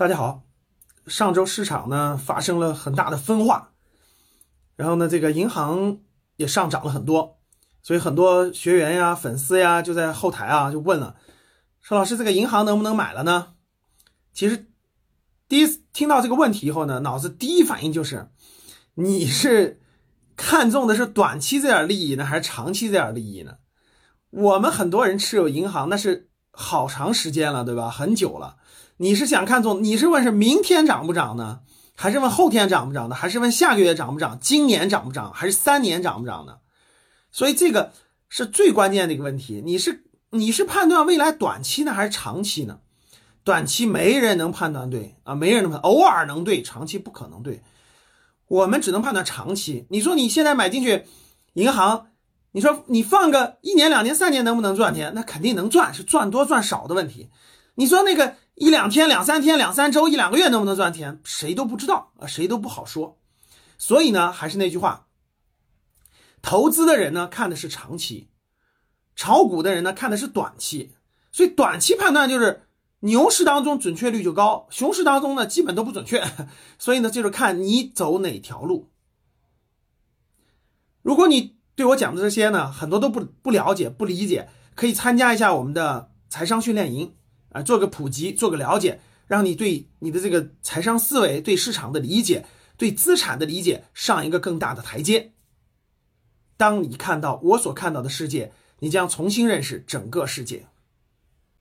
大家好，上周市场呢发生了很大的分化，然后呢，这个银行也上涨了很多，所以很多学员呀、粉丝呀就在后台啊就问了，说老师这个银行能不能买了呢？其实第一次听到这个问题以后呢，脑子第一反应就是你是看中的是短期这点利益呢，还是长期这点利益呢？我们很多人持有银行那是好长时间了，对吧？很久了。你是想看中？你是问是明天涨不涨呢？还是问后天涨不涨呢？还是问下个月涨不涨？今年涨不涨？还是三年涨不涨呢？所以这个是最关键的一个问题。你是你是判断未来短期呢，还是长期呢？短期没人能判断对啊，没人能判，偶尔能对，长期不可能对。我们只能判断长期。你说你现在买进去银行，你说你放个一年、两年、三年能不能赚钱？那肯定能赚，是赚多赚少的问题。你说那个一两天、两三天、两三周、一两个月能不能赚钱？谁都不知道啊，谁都不好说。所以呢，还是那句话，投资的人呢看的是长期，炒股的人呢看的是短期。所以短期判断就是牛市当中准确率就高，熊市当中呢基本都不准确。所以呢，就是看你走哪条路。如果你对我讲的这些呢，很多都不不了解、不理解，可以参加一下我们的财商训练营。啊，做个普及，做个了解，让你对你的这个财商思维、对市场的理解、对资产的理解上一个更大的台阶。当你看到我所看到的世界，你将重新认识整个世界。